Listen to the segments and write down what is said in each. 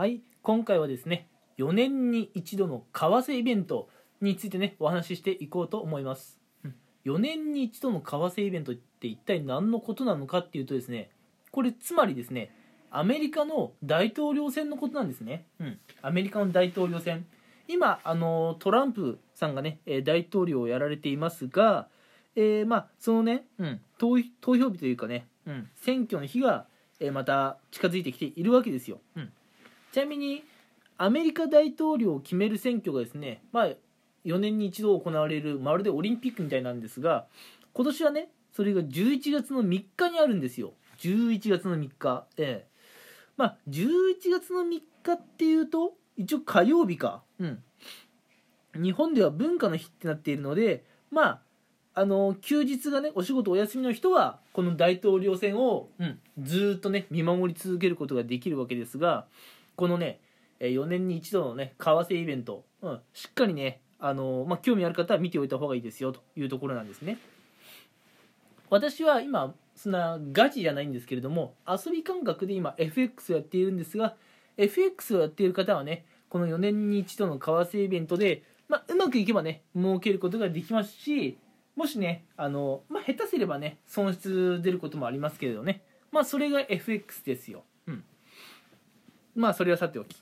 はい今回はですね4年に一度の為替イベントについてねお話ししていこうと思います。うん。4年に一度の為替イベントって一体何のことなのかっていうとですねこれつまりですねアメリカの大統領選のことなんですね。うん。アメリカの大統領選。今あのトランプさんがねえ大統領をやられていますがえーまあそのね、うん、投投票日というかね、うん、選挙の日が、えーまた近づいてきているわけですよ、うん、ちなみにアメリカ大統領を決める選挙がですね、まあ、4年に一度行われるまるでオリンピックみたいなんですが今年はねそれが11月の3日にあるんですよ。11月の3日。ええ。まあ11月の3日っていうと一応火曜日か。うん。日本では文化の日ってなっているのでまああの休日がねお仕事お休みの人はこの大統領選を、うん、ずっとね見守り続けることができるわけですがこのね4年に一度のね為替イベント、うん、しっかりねあの、まあ、興味ある方は見ておいた方がいいですよというところなんですね。私は今そんなガチじゃないんですけれども遊び感覚で今 FX をやっているんですが FX をやっている方はねこの4年に一度の為替イベントで、まあ、うまくいけばね儲けることができますしもしねあの、まあ、下手すればね損失出ることもありますけれどね。まあそれが FX ですよ。まあそれはさておき。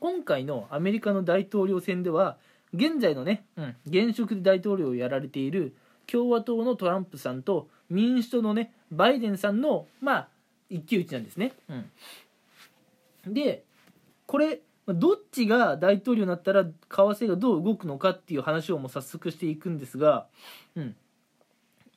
今回のアメリカの大統領選では現在のね、うん、現職で大統領をやられている共和党のトランプさんと民主党のねバイデンさんのまあ一騎打ちなんですね、うん、でこれどっちが大統領になったら為替がどう動くのかっていう話をもう早速していくんですが、うん。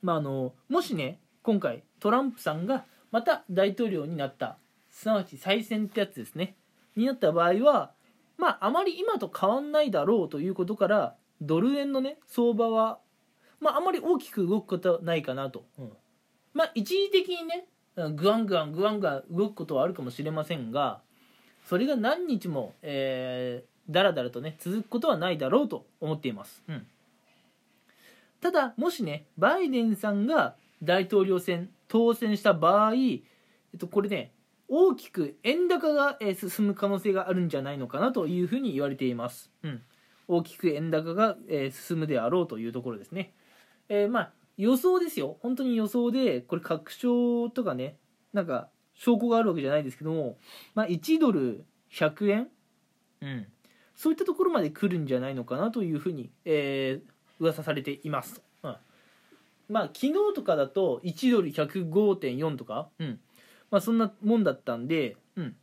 まあ、あのもしね今回トランプさんがまた大統領になったすなわち再選ってやつですね。になった場合はまああまり今と変わんないだろうということからドル円のね相場はまああまり大きく動くことはないかなと、うん。まあ一時的にねグワングワングワングワン動くことはあるかもしれませんがそれが何日も、えー、だらだらとね続くことはないだろうと思っています、うん、ただもしねバイデンさんが大統領選当選した場合、えっと、これね大きく円高がえー進む可能性があるんじゃないのかなというふうに言われています、うん、大きく円高がえー進むであろうというところですね、えーまあ予想ですよ。本当に予想でこれ確証とかねなんか証拠があるわけじゃないですけども、まあ、1ドル100円、うん、そういったところまで来るんじゃないのかなというふうに、えー噂されています、うん、まあ昨日とかだと1ドル105.4とか、うんまあ、そんなもんだったんで、うん、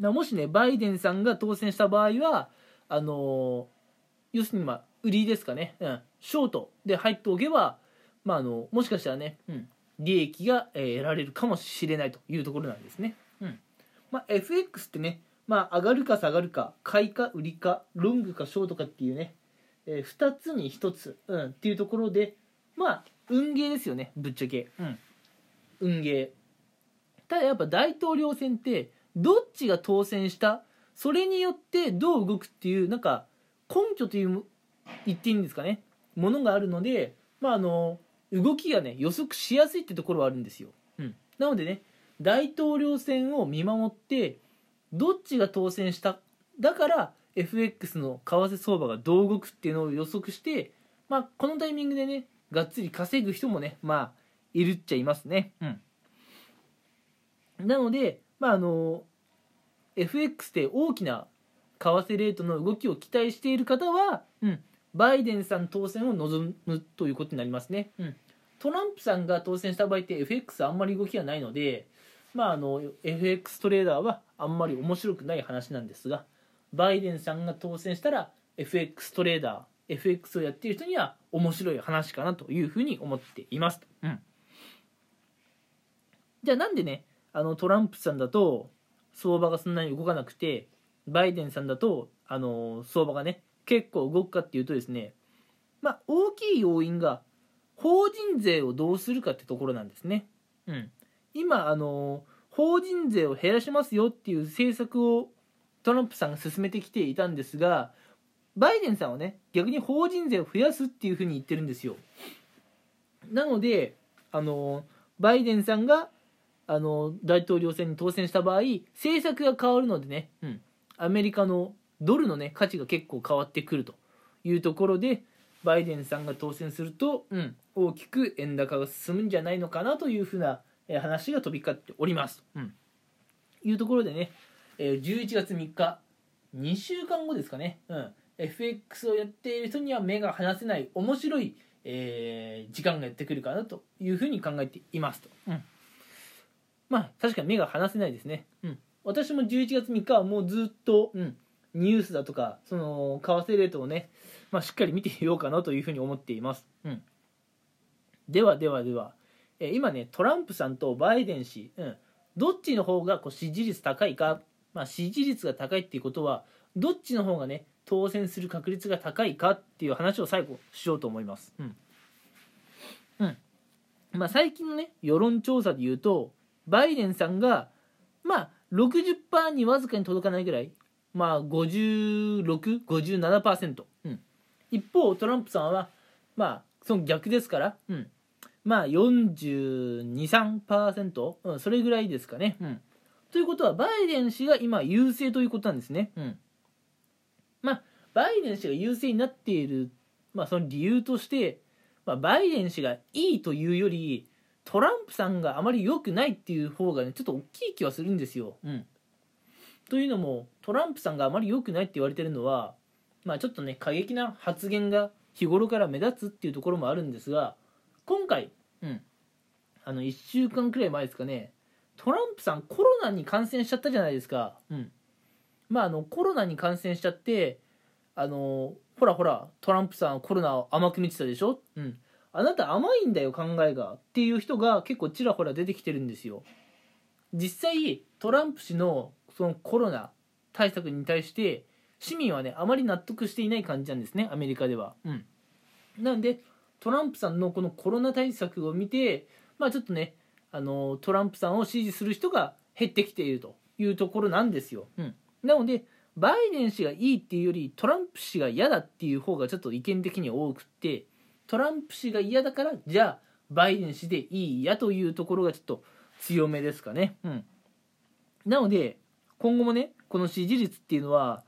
だもしねバイデンさんが当選した場合はあのー要するにまあ売りですかね、うん、ショートで入っておけば、まあ、あのもしかしたらね、うん、利益が、えー得られるかもしれないというところなんですね。うん。まあ、FX ってね、まあ、上がるか下がるか買いか売りかロングかショートかっていうね、え2つに1つ、うん、っていうところでまあ運ゲーですよねぶっちゃけ、うん、運ゲーただやっぱ大統領選ってどっちが当選した？それによってどう動くっていうなんか根拠という言っていいんですかね？ものがあるのでまああの動きがね予測しやすいってところはあるんですよ、うん、なのでね大統領選を見守ってどっちが当選した？だから FX の為替相場がどう動くっていうのを予測して、まあ、このタイミングでねがっつり稼ぐ人もねまあいるっちゃいますね。うん。なのでまああの FX で大きな為替レートの動きを期待している方は、うん、バイデンさん当選を望むということになりますね、うん、トランプさんが当選した場合って FX あんまり動きがないので、まあ、あの FX トレーダーはあんまり面白くない話なんですがバイデンさんが当選したら FX トレーダー FX をやっている人には面白い話かなというふうに思っています、うん、じゃあなんでねあのトランプさんだと相場がそんなに動かなくてバイデンさんだとあの相場がね結構動くかっていうとですねまあ大きい要因が法人税をどうするかってところなんですね。うん、今あの法人税を減らしますよっていう政策をトランプさんが進めてきていたんですがバイデンさんはね逆に法人税を増やすっていうふうに言ってるんですよ。なのであのバイデンさんがあの大統領選に当選した場合政策が変わるのでね、うん、アメリカのドルのね価値が結構変わってくるというところでバイデンさんが当選すると、うん、大きく円高が進むんじゃないのかなというふうな話が飛び交っております。うん、いうところでね、え11月3日2週間後ですかね、うん、FX をやっている人には目が離せない面白い、えー、時間がやってくるかなというふうに考えていますと。うんまあ確かに目が離せないですね。うん。私も11月3日はもうずっと、うん、ニュースだとか、その、為替レートをね、まあ、しっかり見てみようかなというふうに思っています。うん。ではではでは、え今ね、トランプさんとバイデン氏、うん、どっちの方がこう支持率高いか、まあ、支持率が高いっていうことは、どっちの方がね、当選する確率が高いかっていう話を最後しようと思います。うん。うん。まあ、最近のね、世論調査で言うと、バイデンさんが、まあ、60%にわずかに届かないぐらい、まあ、56、57%。うん。一方、トランプさんは、まあ、その逆ですから、うん。まあ、42、3%、うん、それぐらいですかね。うん。ということは、バイデン氏が今優勢ということなんですね。うん。まあ、バイデン氏が優勢になっている、まあ、その理由として、まあ、バイデン氏がいいというより、トランプさんがあまり良くないっていう方がねちょっと大きい気はするんですよ。うん、というのもトランプさんがあまり良くないって言われてるのはまあちょっとね過激な発言が日頃から目立つっていうところもあるんですが今回、うん、あの1週間くらい前ですかねトランプさんコロナに感染しちゃったじゃないですか。うん、まああのコロナに感染しちゃってあのほらほらトランプさんコロナを甘く見てたでしょ、うん、あなた甘いんだよ考えが。っていう人が結構ちらほら出てきてるんですよ。実際トランプ氏のそのコロナ対策に対して市民はねあまり納得していない感じなんですねアメリカでは。うん。なんでトランプさんのこのコロナ対策を見てまあちょっとねあのトランプさんを支持する人が減ってきているというところなんですよ、うん、なのでバイデン氏がいいっていうよりトランプ氏が嫌だっていう方がちょっと意見的に多くってトランプ氏が嫌だからじゃあバイデン氏でいいやというところがちょっと強めですかね。うん、なので今後もねこの支持率っていうのは、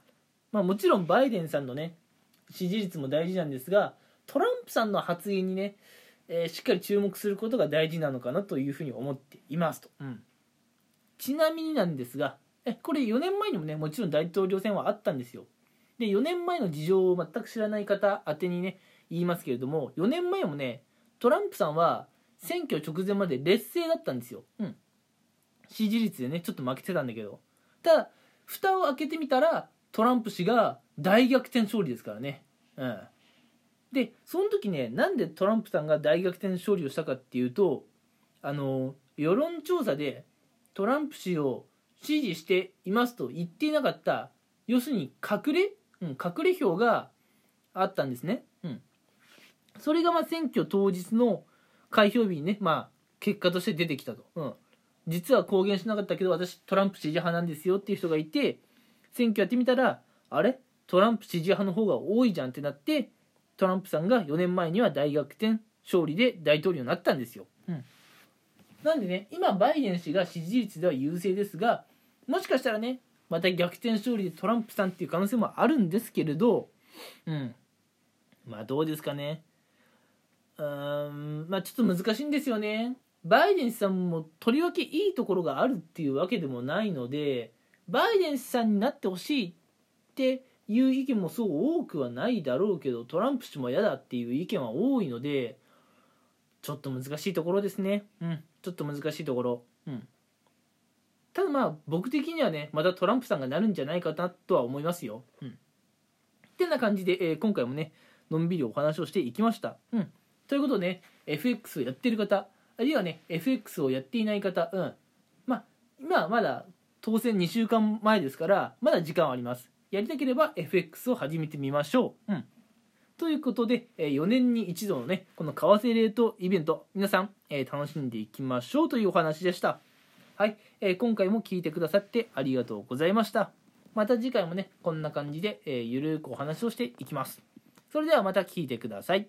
まあ、もちろんバイデンさんのね支持率も大事なんですがトランプさんの発言にね、えー、しっかり注目することが大事なのかなというふうに思っていますと。うん、ちなみになんですがえこれ4年前にもねもちろん大統領選はあったんですよ。で4年前の事情を全く知らない方宛てにね言いますけれども4年前もねトランプさんは選挙直前まで劣勢だったんですよ、うん、支持率でねちょっと負けてたんだけど。ただ蓋を開けてみたらトランプ氏が大逆転勝利ですからね。うん。でその時ねなんでトランプさんが大逆転勝利をしたかっていうとあの世論調査でトランプ氏を支持していますと言っていなかった要するに隠れ、うん、隠れ票があったんですね。うん、それがまあ選挙当日の開票日にね、まあ、結果として出てきたと。うん。実は公言しなかったけど、私トランプ支持派なんですよっていう人がいて、選挙やってみたら、あれ？トランプ支持派の方が多いじゃんってなって、トランプさんが4年前には大逆転勝利で大統領になったんですよ。うん。なんでね、今バイデン氏が支持率では優勢ですが、もしかしたらね、また逆転勝利でトランプさんっていう可能性もあるんですけれど、うん。まあどうですかね。うんまあちょっと難しいんですよね。バイデンさんもとりわけいいところがあるっていうわけでもないのでバイデンさんになってほしいっていう意見もそう多くはないだろうけどトランプ氏も嫌だっていう意見は多いのでちょっと難しいところですね。うんちょっと難しいところ。うん。ただまあ僕的にはねまたトランプさんがなるんじゃないかなとは思いますよ。うん。ってな感じで、えー、今回もねのんびりお話をしていきました。うん。ということでね FX をやってる方あるいはね FX をやっていない方うん。まあ今はまだ当選2週間前ですからまだ時間はあります。やりたければ FX を始めてみましょう。うん。ということで4年に一度のねこの為替レートイベント皆さんえ楽しんでいきましょう。というお話でした。はい、え今回も聞いてくださってありがとうございました。また次回もねこんな感じで、えゆるーくお話をしていきます。それではまた聞いてください。